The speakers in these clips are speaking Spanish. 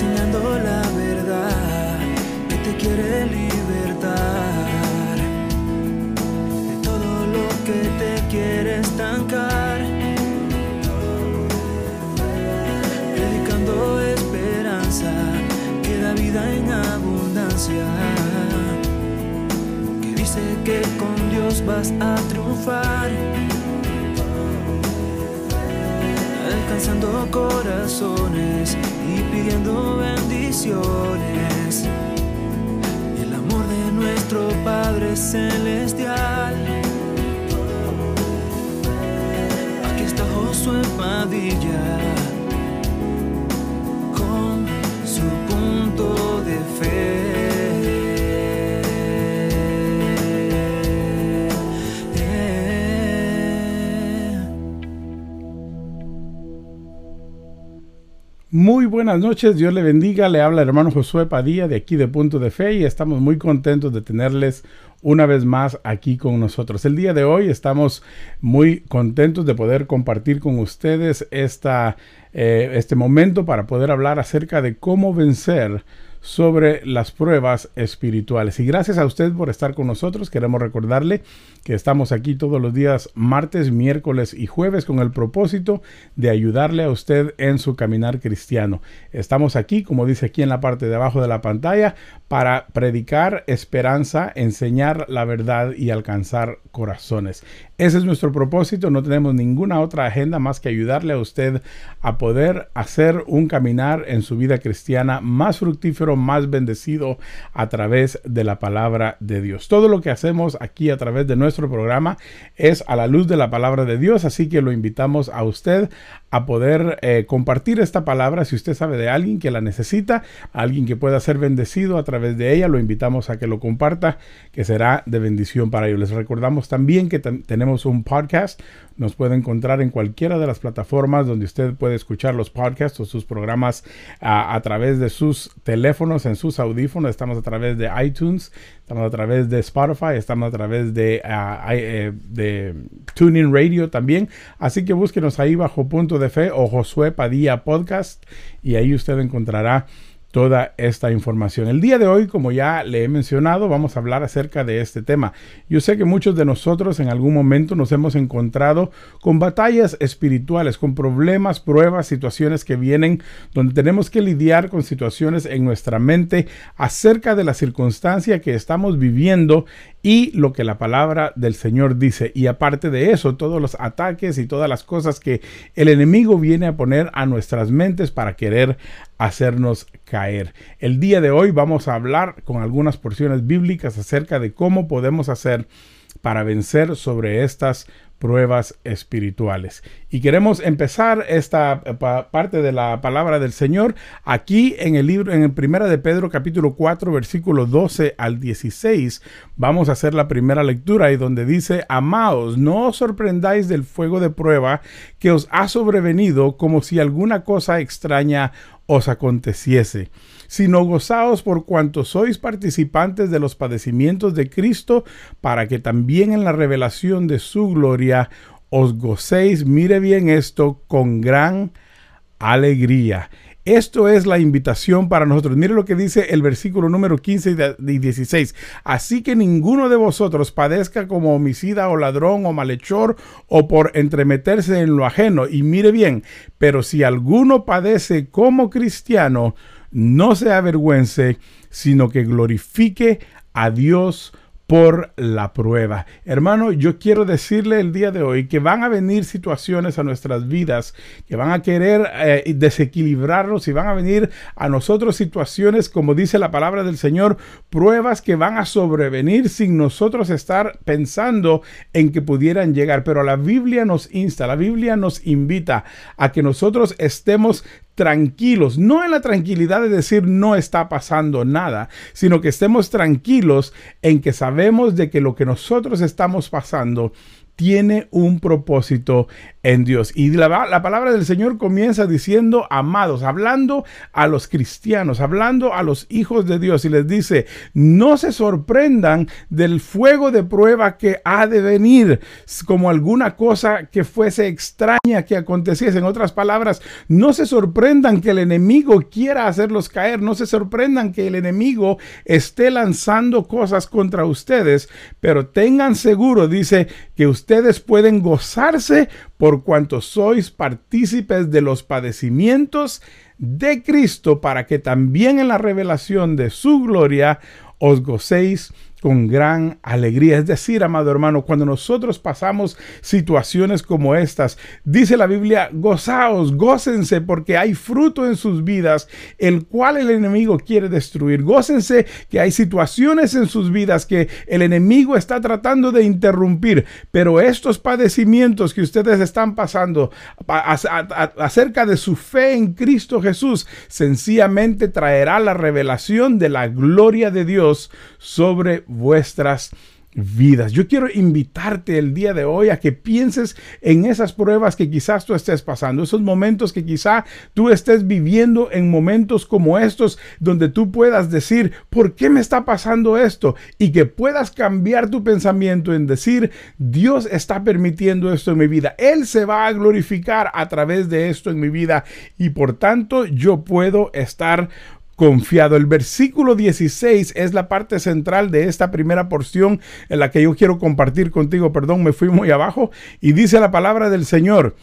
enseñando la verdad que te quiere libertar de todo lo que te quiere estancar. Predicando esperanza que da vida en abundancia. Que dice que con Dios vas a triunfar. alcanzando corazones y pidiendo bendiciones. El amor de nuestro Padre Celestial. Aquí está Josué Padilla con su punto de fe. Muy buenas noches, Dios le bendiga, le habla el hermano Josué Padilla de aquí de Punto de Fe y estamos muy contentos de tenerles una vez más aquí con nosotros. El día de hoy estamos muy contentos de poder compartir con ustedes esta, eh, este momento para poder hablar acerca de cómo vencer sobre las pruebas espirituales. Y gracias a usted por estar con nosotros. Queremos recordarle que estamos aquí todos los días martes, miércoles y jueves con el propósito de ayudarle a usted en su caminar cristiano. Estamos aquí, como dice aquí en la parte de abajo de la pantalla, para predicar esperanza, enseñar la verdad y alcanzar corazones. Ese es nuestro propósito, no tenemos ninguna otra agenda más que ayudarle a usted a poder hacer un caminar en su vida cristiana más fructífero, más bendecido a través de la palabra de Dios. Todo lo que hacemos aquí a través de nuestro programa es a la luz de la palabra de Dios, así que lo invitamos a usted a poder eh, compartir esta palabra si usted sabe de alguien que la necesita, alguien que pueda ser bendecido a través de ella, lo invitamos a que lo comparta, que será de bendición para ellos. Les recordamos también que tenemos un podcast, nos puede encontrar en cualquiera de las plataformas donde usted puede escuchar los podcasts o sus programas a, a través de sus teléfonos, en sus audífonos, estamos a través de iTunes, estamos a través de Spotify, estamos a través de, uh, eh, de TuneIn Radio también, así que búsquenos ahí bajo punto de fe o Josué Padilla Podcast y ahí usted encontrará toda esta información. El día de hoy, como ya le he mencionado, vamos a hablar acerca de este tema. Yo sé que muchos de nosotros en algún momento nos hemos encontrado con batallas espirituales, con problemas, pruebas, situaciones que vienen donde tenemos que lidiar con situaciones en nuestra mente acerca de la circunstancia que estamos viviendo y lo que la palabra del Señor dice. Y aparte de eso, todos los ataques y todas las cosas que el enemigo viene a poner a nuestras mentes para querer hacernos caer. El día de hoy vamos a hablar con algunas porciones bíblicas acerca de cómo podemos hacer para vencer sobre estas pruebas espirituales. Y queremos empezar esta parte de la palabra del Señor aquí en el libro, en el primera de Pedro capítulo 4 versículo 12 al 16. Vamos a hacer la primera lectura y donde dice, amaos, no os sorprendáis del fuego de prueba que os ha sobrevenido como si alguna cosa extraña os aconteciese, sino gozaos por cuanto sois participantes de los padecimientos de Cristo, para que también en la revelación de su gloria os gocéis, mire bien esto, con gran alegría. Esto es la invitación para nosotros. Mire lo que dice el versículo número 15 y 16. Así que ninguno de vosotros padezca como homicida o ladrón o malhechor o por entremeterse en lo ajeno. Y mire bien, pero si alguno padece como cristiano, no se avergüence, sino que glorifique a Dios por la prueba. Hermano, yo quiero decirle el día de hoy que van a venir situaciones a nuestras vidas que van a querer eh, desequilibrarnos y van a venir a nosotros situaciones, como dice la palabra del Señor, pruebas que van a sobrevenir sin nosotros estar pensando en que pudieran llegar. Pero la Biblia nos insta, la Biblia nos invita a que nosotros estemos tranquilos, no en la tranquilidad de decir no está pasando nada, sino que estemos tranquilos en que sabemos de que lo que nosotros estamos pasando tiene un propósito en Dios. Y la, la, palabra del Señor comienza diciendo, amados, hablando a los cristianos, hablando a los hijos de Dios y les dice, no se sorprendan del fuego de prueba que ha de venir como alguna cosa que fuese extraña que aconteciese. En otras palabras, no se sorprendan que el enemigo quiera hacerlos caer, no se sorprendan que el enemigo esté lanzando cosas contra ustedes, pero tengan seguro, dice, que ustedes pueden gozarse por cuanto sois partícipes de los padecimientos de Cristo, para que también en la revelación de su gloria os gocéis con gran alegría. Es decir, amado hermano, cuando nosotros pasamos situaciones como estas, dice la Biblia, gozaos, gócense porque hay fruto en sus vidas, el cual el enemigo quiere destruir. Gócense que hay situaciones en sus vidas que el enemigo está tratando de interrumpir, pero estos padecimientos que ustedes están pasando acerca de su fe en Cristo Jesús, sencillamente traerá la revelación de la gloria de Dios sobre vuestras vidas. Yo quiero invitarte el día de hoy a que pienses en esas pruebas que quizás tú estés pasando, esos momentos que quizá tú estés viviendo en momentos como estos, donde tú puedas decir, ¿por qué me está pasando esto? Y que puedas cambiar tu pensamiento en decir, Dios está permitiendo esto en mi vida. Él se va a glorificar a través de esto en mi vida y por tanto yo puedo estar confiado. El versículo 16 es la parte central de esta primera porción en la que yo quiero compartir contigo. Perdón, me fui muy abajo. Y dice la palabra del Señor.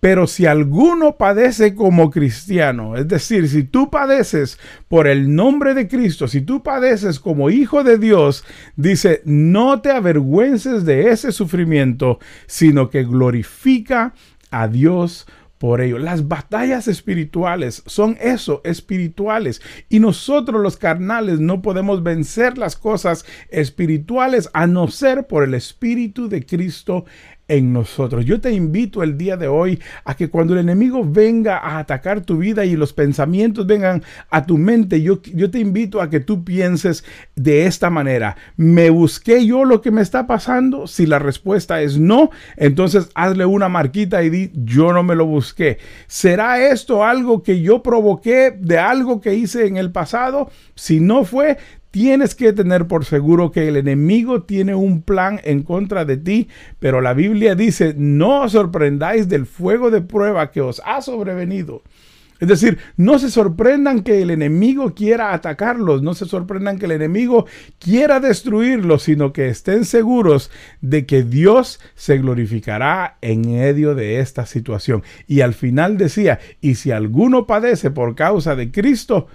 Pero si alguno padece como cristiano, es decir, si tú padeces por el nombre de Cristo, si tú padeces como hijo de Dios, dice, no te avergüences de ese sufrimiento, sino que glorifica a Dios por ello. Las batallas espirituales son eso, espirituales. Y nosotros los carnales no podemos vencer las cosas espirituales a no ser por el Espíritu de Cristo en nosotros. Yo te invito el día de hoy a que cuando el enemigo venga a atacar tu vida y los pensamientos vengan a tu mente, yo, yo te invito a que tú pienses de esta manera. ¿Me busqué yo lo que me está pasando? Si la respuesta es no, entonces hazle una marquita y di, yo no me lo busqué. ¿Será esto algo que yo provoqué de algo que hice en el pasado? Si no fue, tienes que tener por seguro que el enemigo tiene un plan en contra de ti, pero la Biblia dice, no os sorprendáis del fuego de prueba que os ha sobrevenido. Es decir, no se sorprendan que el enemigo quiera atacarlos, no se sorprendan que el enemigo quiera destruirlos, sino que estén seguros de que Dios se glorificará en medio de esta situación. Y al final decía, y si alguno padece por causa de Cristo,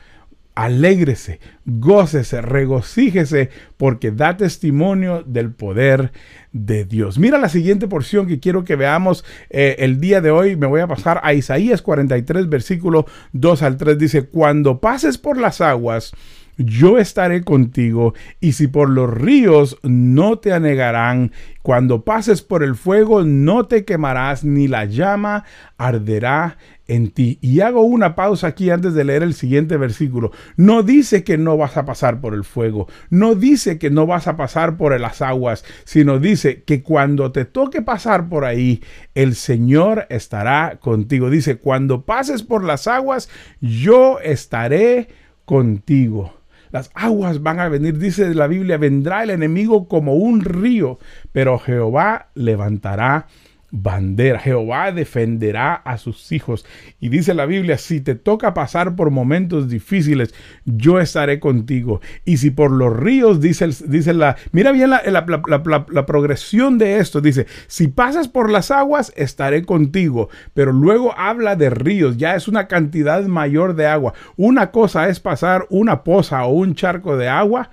alégrese, gócese, regocíjese, porque da testimonio del poder de Dios. Mira la siguiente porción que quiero que veamos eh, el día de hoy. Me voy a pasar a Isaías 43, versículo 2 al 3. Dice, cuando pases por las aguas, yo estaré contigo, y si por los ríos no te anegarán, cuando pases por el fuego no te quemarás, ni la llama arderá en ti. Y hago una pausa aquí antes de leer el siguiente versículo. No dice que no vas a pasar por el fuego, no dice que no vas a pasar por las aguas, sino dice que cuando te toque pasar por ahí, el Señor estará contigo. Dice, cuando pases por las aguas, yo estaré contigo. Las aguas van a venir, dice la Biblia, vendrá el enemigo como un río, pero Jehová levantará bandera. Jehová defenderá a sus hijos. Y dice la Biblia, si te toca pasar por momentos difíciles, yo estaré contigo. Y si por los ríos, dice, dice la, mira bien la, la, progresión de esto, dice, si pasas por las aguas, estaré contigo. Pero luego habla de ríos, ya es una cantidad mayor de agua. Una cosa es pasar una poza o un charco de agua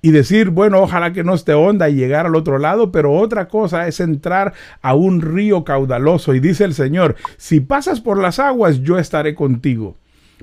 y decir, bueno, ojalá que no esté onda y llegar al otro lado, pero otra cosa es entrar a un río caudaloso y dice el Señor, si pasas por las aguas, yo estaré contigo.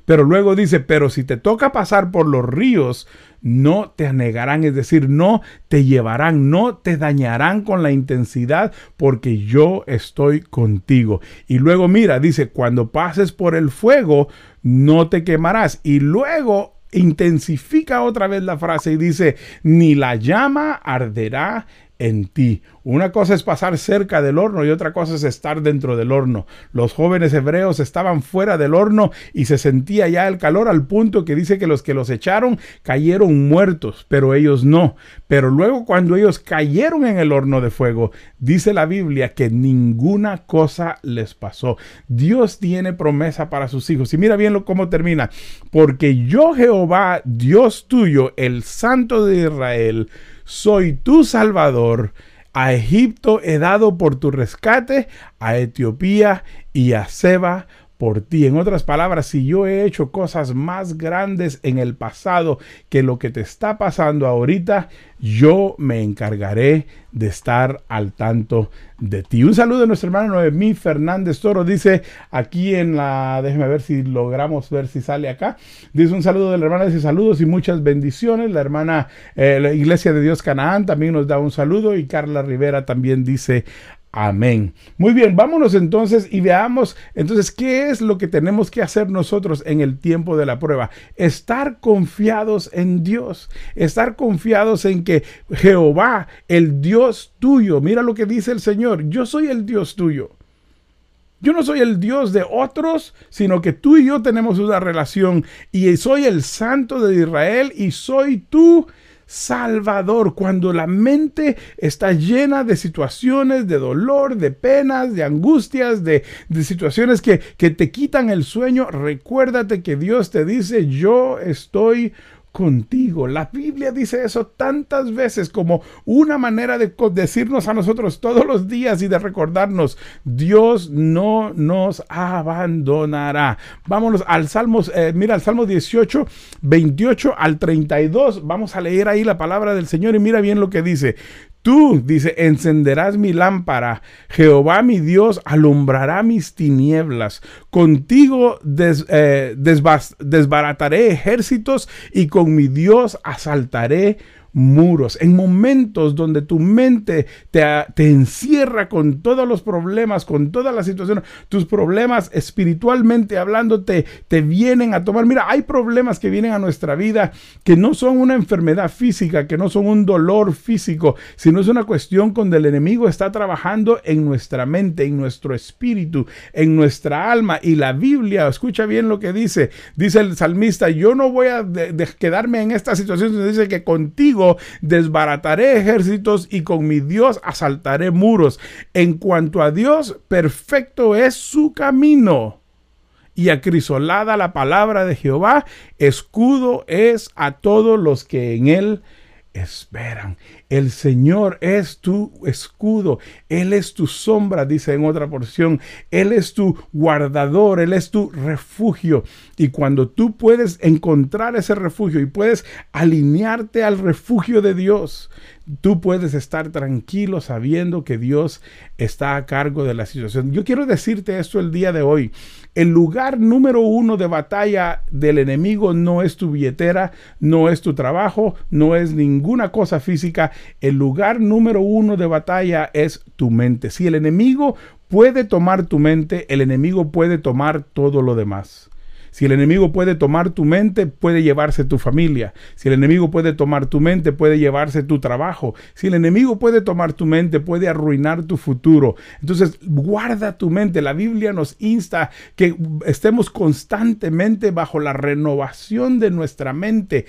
Pero luego dice, pero si te toca pasar por los ríos, no te anegarán, es decir, no te llevarán, no te dañarán con la intensidad, porque yo estoy contigo. Y luego mira, dice, cuando pases por el fuego, no te quemarás. Y luego intensifica otra vez la frase y dice, ni la llama arderá en ti. Una cosa es pasar cerca del horno y otra cosa es estar dentro del horno. Los jóvenes hebreos estaban fuera del horno y se sentía ya el calor al punto que dice que los que los echaron cayeron muertos, pero ellos no. Pero luego cuando ellos cayeron en el horno de fuego, dice la Biblia que ninguna cosa les pasó. Dios tiene promesa para sus hijos. Y mira bien lo, cómo termina. Porque yo Jehová, Dios tuyo, el Santo de Israel, soy tu Salvador. A Egipto he dado por tu rescate, a Etiopía y a Seba por ti. En otras palabras, si yo he hecho cosas más grandes en el pasado que lo que te está pasando ahorita, yo me encargaré de estar al tanto de ti. Un saludo de nuestra hermana Noemí Fernández Toro. Dice aquí en la, déjeme ver si logramos ver si sale acá. Dice un saludo de la hermana, dice saludos y muchas bendiciones. La hermana, eh, la Iglesia de Dios Canaán también nos da un saludo y Carla Rivera también dice Amén. Muy bien, vámonos entonces y veamos entonces qué es lo que tenemos que hacer nosotros en el tiempo de la prueba. Estar confiados en Dios, estar confiados en que Jehová, el Dios tuyo, mira lo que dice el Señor, yo soy el Dios tuyo. Yo no soy el Dios de otros, sino que tú y yo tenemos una relación y soy el Santo de Israel y soy tú Salvador, cuando la mente está llena de situaciones de dolor, de penas, de angustias, de, situaciones que, que te quitan el sueño, recuérdate que Dios te dice, yo estoy contigo. La Biblia dice eso tantas veces como una manera de decirnos a nosotros todos los días y de recordarnos, Dios no nos abandonará. Vámonos al Salmo, eh, mira, al Salmo 18, 28 al 32. Vamos a leer ahí la palabra del Señor y mira bien lo que dice. Tú, dice, encenderás mi lámpara. Jehová mi Dios alumbrará mis tinieblas. Contigo eh, desbarataré ejércitos y con mi Dios asaltaré muros, en momentos donde tu mente te, te, encierra con todos los problemas, con todas las situaciones, tus problemas espiritualmente hablando te, te vienen a tomar. Mira, hay problemas que vienen a nuestra vida que no son una enfermedad física, que no son un dolor físico, sino es una cuestión donde el enemigo está trabajando en nuestra mente, en nuestro espíritu, en nuestra alma. Y la Biblia, escucha bien lo que dice, dice el salmista, yo no voy a quedarme en esta situación, dice que contigo desbarataré ejércitos y con mi Dios asaltaré muros. En cuanto a Dios, perfecto es su camino. Y acrisolada la palabra de Jehová, escudo es a todos los que en él esperan. El Señor es tu escudo, Él es tu sombra, dice en otra porción, Él es tu guardador, Él es tu refugio. Y cuando tú puedes encontrar ese refugio y puedes alinearte al refugio de Dios, tú puedes estar tranquilo sabiendo que Dios está a cargo de la situación. Yo quiero decirte esto el día de hoy. El lugar número uno de batalla del enemigo no es tu billetera, no es tu trabajo, no es cosa física. El lugar número uno de batalla es tu mente. Si el enemigo puede tomar tu mente, el enemigo puede tomar todo lo demás. Si el enemigo puede tomar tu mente, puede llevarse tu familia. Si el enemigo puede tomar tu mente, puede llevarse tu trabajo. Si el enemigo puede tomar tu mente, puede arruinar tu futuro. Entonces, guarda tu mente. La Biblia nos insta que estemos constantemente bajo la renovación de nuestra mente.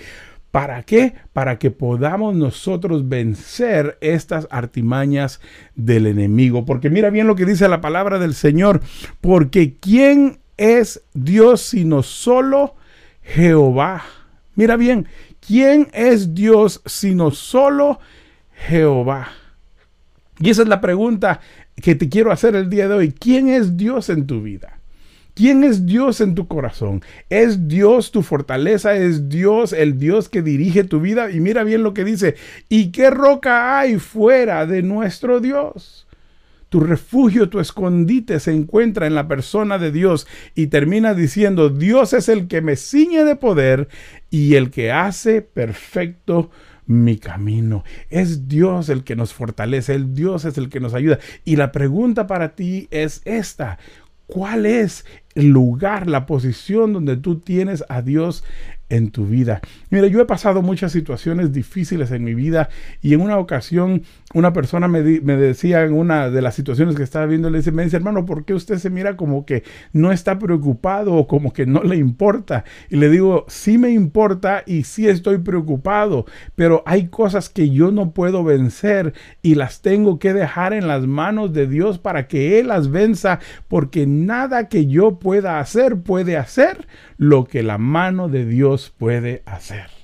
¿Para qué? Para que podamos nosotros vencer estas artimañas del enemigo. Porque mira bien lo que dice la palabra del Señor. Porque ¿quién es Dios sino solo Jehová. Mira bien, ¿quién es Dios sino solo Jehová? Y esa es la pregunta que te quiero hacer el día de hoy. ¿Quién es Dios en tu vida? ¿Quién es Dios en tu corazón? ¿Es Dios tu fortaleza? ¿Es Dios el Dios que dirige tu vida? Y mira bien lo que dice. ¿Y qué roca hay fuera de nuestro Dios? Tu refugio, tu escondite se encuentra en la persona de Dios y termina diciendo, Dios es el que me ciñe de poder y el que hace perfecto mi camino. Es Dios el que nos fortalece, el Dios es el que nos ayuda. Y la pregunta para ti es esta. ¿Cuál es lugar, la posición donde tú tienes a Dios en tu vida. Mira, yo he pasado muchas situaciones difíciles en mi vida y en una ocasión una persona me, decía en una de las situaciones que estaba viendo, le dice, me dice, hermano, ¿por qué usted se mira como que no está preocupado o como que no le importa? Y le digo, sí me importa y sí estoy preocupado, pero hay cosas que yo no puedo vencer y las tengo que dejar en las manos de Dios para que Él las venza, porque nada que yo pueda hacer puede hacer lo que la mano de Dios puede hacer.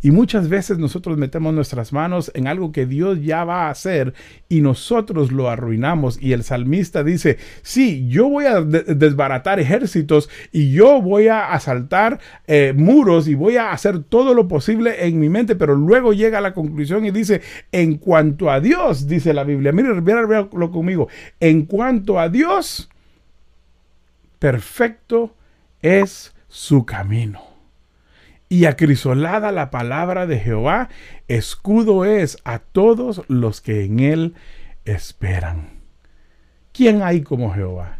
Y muchas veces nosotros metemos nuestras manos en algo que Dios ya va a hacer y nosotros lo arruinamos. Y el salmista dice, sí, yo voy a desbaratar ejércitos y yo voy a asaltar eh, muros y voy a hacer todo lo posible en mi mente, pero luego llega a la conclusión y dice, en cuanto a Dios, dice la Biblia, mire, lo conmigo, en cuanto a Dios, perfecto es su camino. Y acrisolada la palabra de Jehová, escudo es a todos los que en él esperan. ¿Quién hay como Jehová?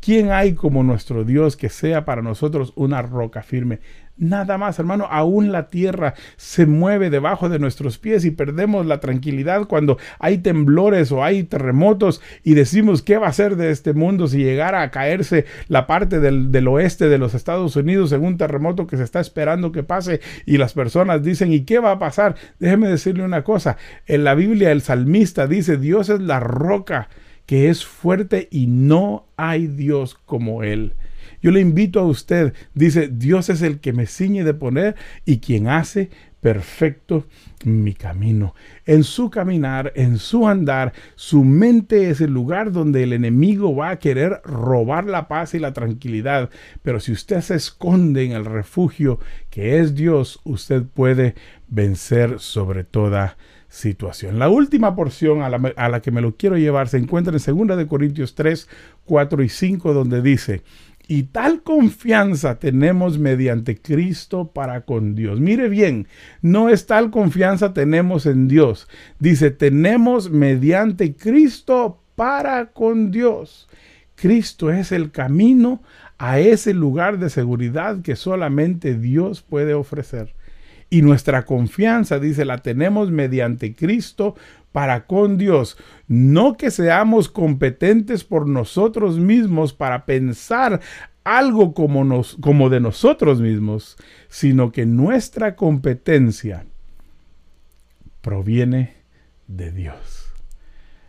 ¿Quién hay como nuestro Dios que sea para nosotros una roca firme? Nada más, hermano, aún la tierra se mueve debajo de nuestros pies y perdemos la tranquilidad cuando hay temblores o hay terremotos y decimos qué va a ser de este mundo si llegara a caerse la parte del, del oeste de los Estados Unidos en un terremoto que se está esperando que pase y las personas dicen ¿y qué va a pasar? Déjeme decirle una cosa, en la Biblia el salmista dice Dios es la roca que es fuerte y no hay Dios como él. Yo le invito a usted, dice, Dios es el que me ciñe de poner y quien hace perfecto mi camino. En su caminar, en su andar, su mente es el lugar donde el enemigo va a querer robar la paz y la tranquilidad. Pero si usted se esconde en el refugio que es Dios, usted puede vencer sobre toda situación. La última porción a la, que me lo quiero llevar se encuentra en 2 de Corintios 3, 4 y 5, donde dice, y tal confianza tenemos mediante Cristo para con Dios. Mire bien, no es tal confianza tenemos en Dios. Dice, tenemos mediante Cristo para con Dios. Cristo es el camino a ese lugar de seguridad que solamente Dios puede ofrecer. Y nuestra confianza, dice, la tenemos mediante Cristo para con Dios. No que seamos competentes por nosotros mismos para pensar algo como, nos, como de nosotros mismos, sino que nuestra competencia proviene de Dios.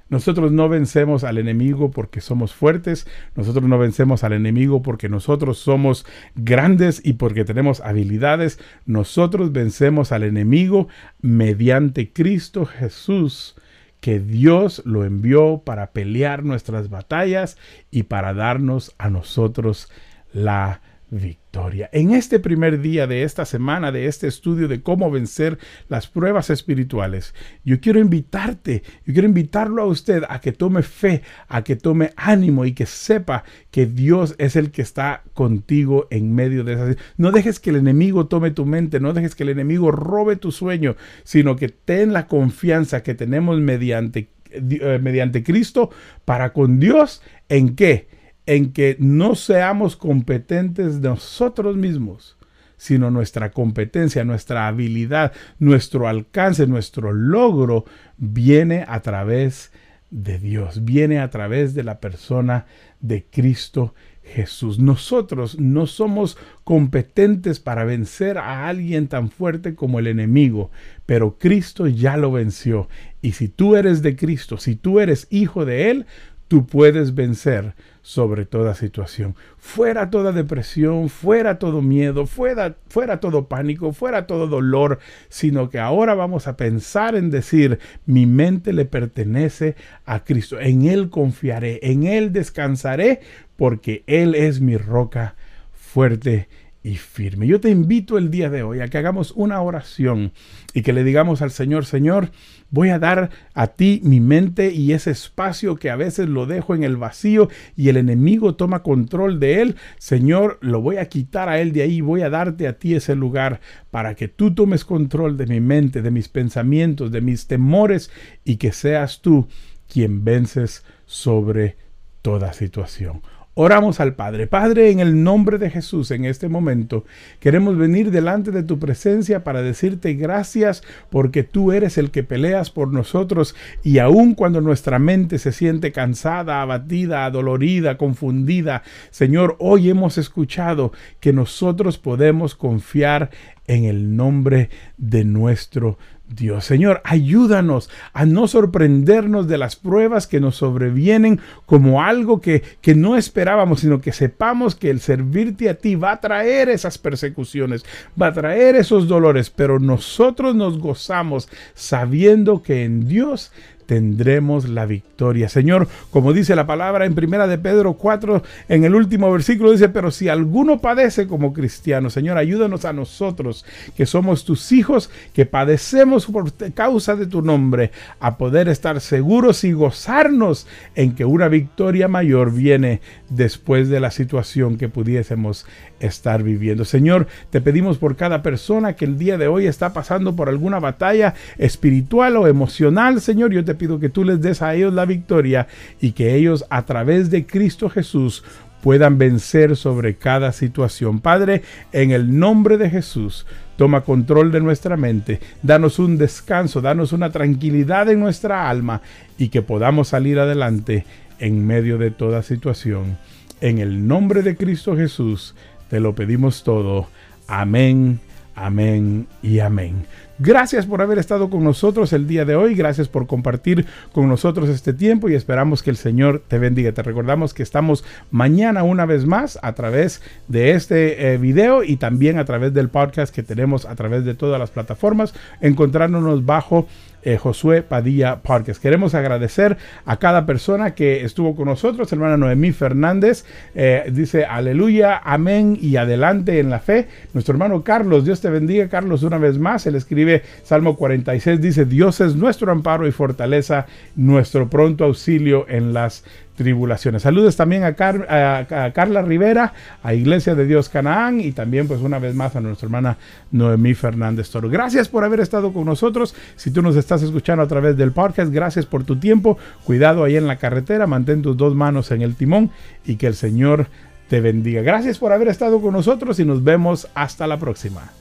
Nosotros no vencemos al enemigo porque somos fuertes, nosotros no vencemos al enemigo porque nosotros somos grandes y porque tenemos habilidades, nosotros vencemos al enemigo mediante Cristo Jesús, que Dios lo envió para pelear nuestras batallas y para darnos a nosotros la victoria. En este primer día de esta semana, de este estudio de cómo vencer las pruebas espirituales, yo quiero invitarte, yo quiero invitarlo a usted a que tome fe, a que tome ánimo y que sepa que Dios es el que está contigo en medio de esas. No dejes que el enemigo tome tu mente, no dejes que el enemigo robe tu sueño, sino que ten la confianza que tenemos mediante, eh, mediante Cristo para con Dios en qué? En que no seamos competentes nosotros mismos, sino nuestra competencia, nuestra habilidad, nuestro alcance, nuestro logro viene a través de Dios, viene a través de la persona de Cristo Jesús. Nosotros no somos competentes para vencer a alguien tan fuerte como el enemigo, pero Cristo ya lo venció. Y si tú eres de Cristo, si tú eres hijo de Él, tú puedes vencer sobre toda situación. Fuera toda depresión, fuera todo miedo, fuera, fuera todo pánico, fuera todo dolor, sino que ahora vamos a pensar en decir, mi mente le pertenece a Cristo, en Él confiaré, en Él descansaré, porque Él es mi roca fuerte y firme. Yo te invito el día de hoy a que hagamos una oración y que le digamos al Señor, Señor, voy a dar a ti mi mente y ese espacio que a veces lo dejo en el vacío y el enemigo toma control de él. Señor, lo voy a quitar a él de ahí, voy a darte a ti ese lugar para que tú tomes control de mi mente, de mis pensamientos, de mis temores y que seas tú quien vences sobre toda situación. Oramos al Padre. Padre, en el nombre de Jesús, en este momento, queremos venir delante de tu presencia para decirte gracias porque tú eres el que peleas por nosotros y aun cuando nuestra mente se siente cansada, abatida, adolorida, confundida, Señor, hoy hemos escuchado que nosotros podemos confiar en el nombre de nuestro Dios. Señor, ayúdanos a no sorprendernos de las pruebas que nos sobrevienen como algo que, que, no esperábamos, sino que sepamos que el servirte a ti va a traer esas persecuciones, va a traer esos dolores, pero nosotros nos gozamos sabiendo que en Dios tendremos la victoria. Señor, como dice la palabra en primera de Pedro 4, en el último versículo dice, pero si alguno padece como cristiano, Señor, ayúdanos a nosotros, que somos tus hijos, que padecemos por causa de tu nombre, a poder estar seguros y gozarnos en que una victoria mayor viene después de la situación que pudiésemos estar viviendo. Señor, te pedimos por cada persona que el día de hoy está pasando por alguna batalla espiritual o emocional, Señor, yo te pido que tú les des a ellos la victoria y que ellos a través de Cristo Jesús puedan vencer sobre cada situación. Padre, en el nombre de Jesús, toma control de nuestra mente, danos un descanso, danos una tranquilidad en nuestra alma y que podamos salir adelante en medio de toda situación. En el nombre de Cristo Jesús, te lo pedimos todo. Amén, amén y amén. Gracias por haber estado con nosotros el día de hoy. Gracias por compartir con nosotros este tiempo y esperamos que el Señor te bendiga. Te recordamos que estamos mañana una vez más a través de este eh, video y también a través del podcast que tenemos a través de todas las plataformas, encontrándonos bajo eh, Josué Padilla Parques. Queremos agradecer a cada persona que estuvo con nosotros. Hermana Noemí Fernández eh, dice aleluya, amén y adelante en la fe. Nuestro hermano Carlos, Dios te bendiga, Carlos, una vez más. Él escribe Salmo 46, dice, Dios es nuestro amparo y fortaleza, nuestro pronto auxilio en las tribulaciones. Saludos también a, Carla Rivera, a Iglesia de Dios Canaán y también pues una vez más a nuestra hermana Noemí Fernández Toro. Gracias por haber estado con nosotros. Si tú nos estás escuchando a través del podcast, gracias por tu tiempo. Cuidado ahí en la carretera, mantén tus dos manos en el timón y que el Señor te bendiga. Gracias por haber estado con nosotros y nos vemos hasta la próxima.